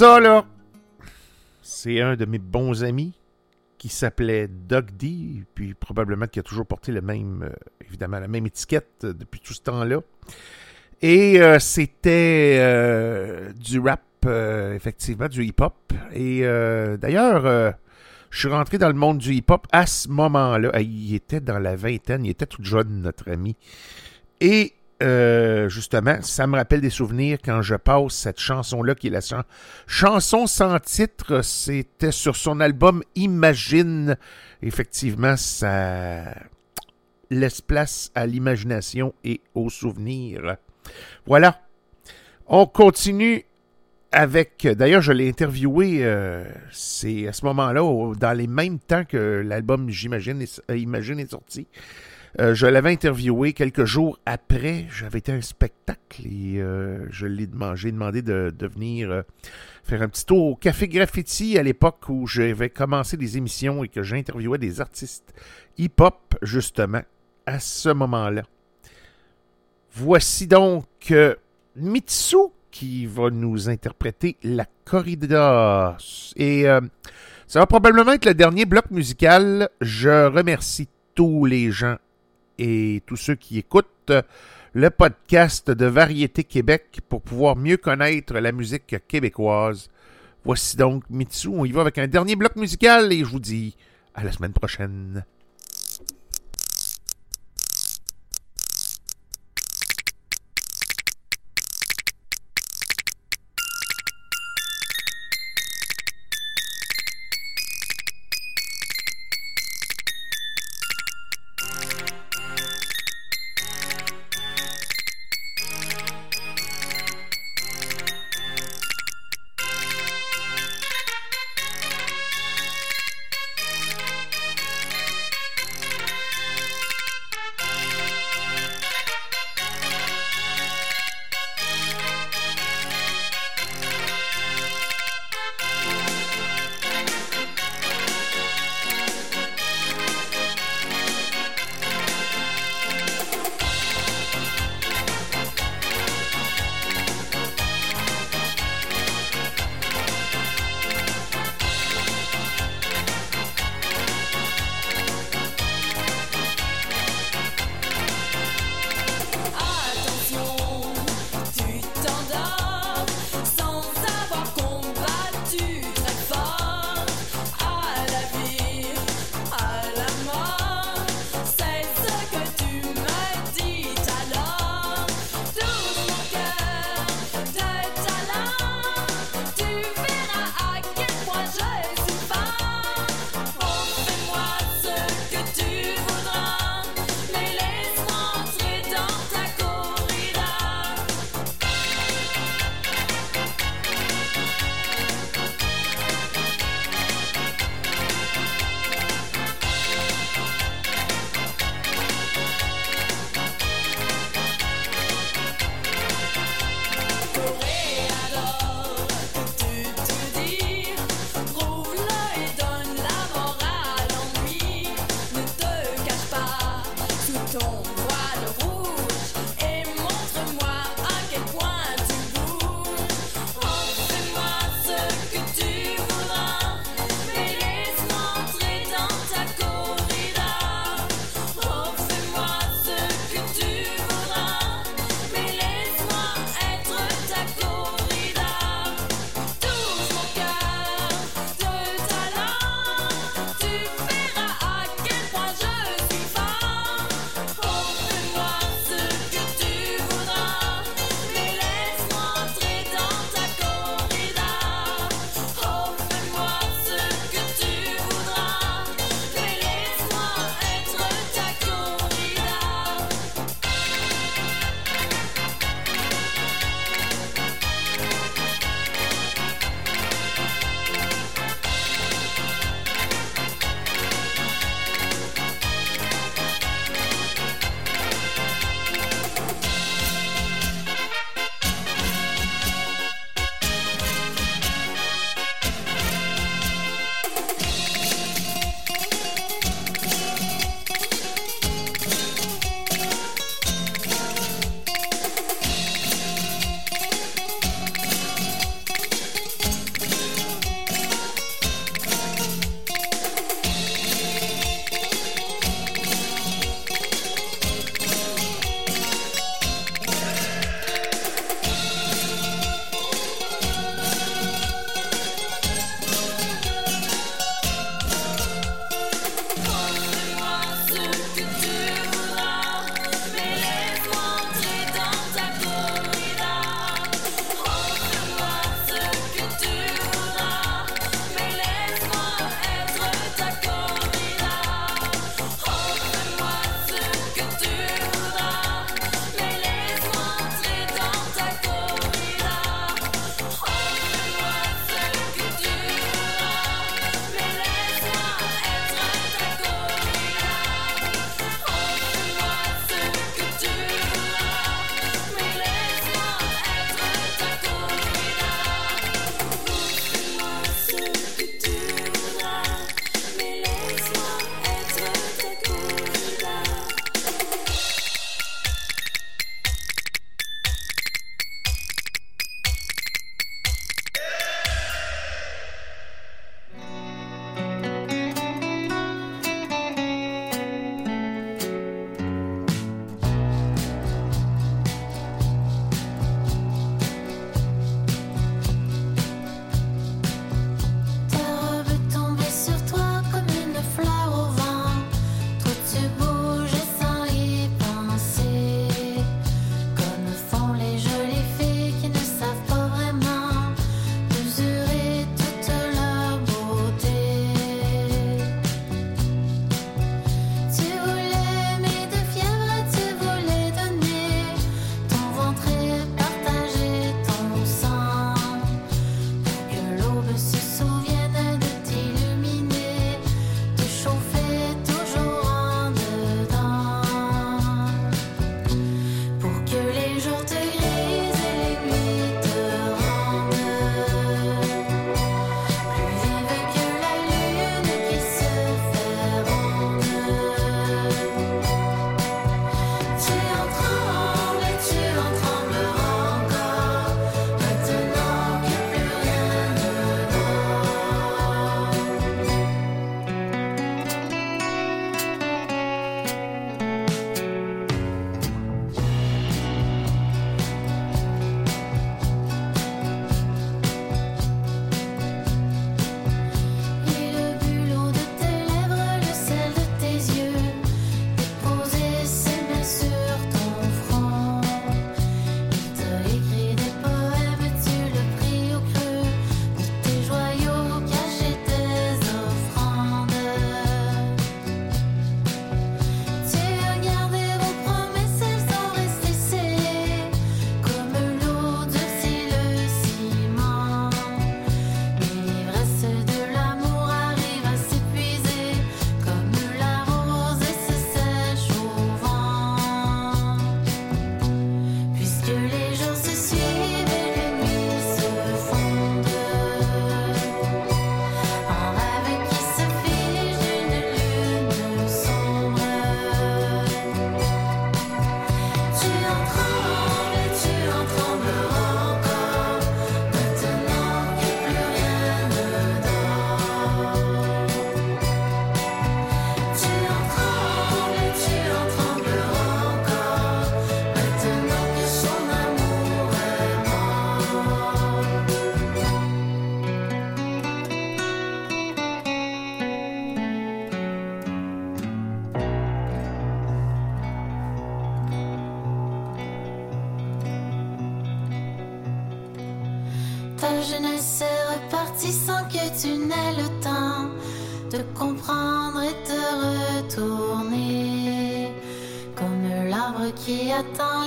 Ça, c'est un de mes bons amis qui s'appelait Doug D, puis probablement qui a toujours porté le même, euh, évidemment, la même étiquette euh, depuis tout ce temps-là. Et euh, c'était du rap, effectivement, du hip-hop. Et d'ailleurs, je suis rentré dans le monde du hip-hop à ce moment-là. Il était dans la vingtaine, il était tout jeune, notre ami. Et euh, justement, ça me rappelle des souvenirs quand je passe cette chanson-là qui est la chanson sans titre. C'était sur son album Imagine. Effectivement, ça laisse place à l'imagination et aux souvenirs. Voilà. On continue avec. D'ailleurs, je l'ai interviewé, euh, c'est à ce moment-là, dans les mêmes temps que l'album J'imagine euh, Imagine est sorti. Euh, je l'avais interviewé quelques jours après. J'avais été un spectacle et euh, je l'ai demandé, j'ai demandé de, venir euh, faire un petit tour au Café Graffiti à l'époque où j'avais commencé des émissions et que j'interviewais des artistes hip-hop, justement, à ce moment-là. Voici donc Mitsu qui va nous interpréter La Corrida. Et ça va probablement être le dernier bloc musical. Je remercie tous les gens et tous ceux qui écoutent le podcast de Variété Québec pour pouvoir mieux connaître la musique québécoise. Voici donc Mitsu. On y va avec un dernier bloc musical et je vous dis à la semaine prochaine.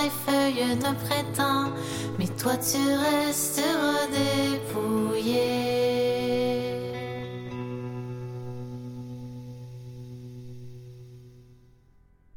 Les feuilles d'un printemps. Mais toi tu resteras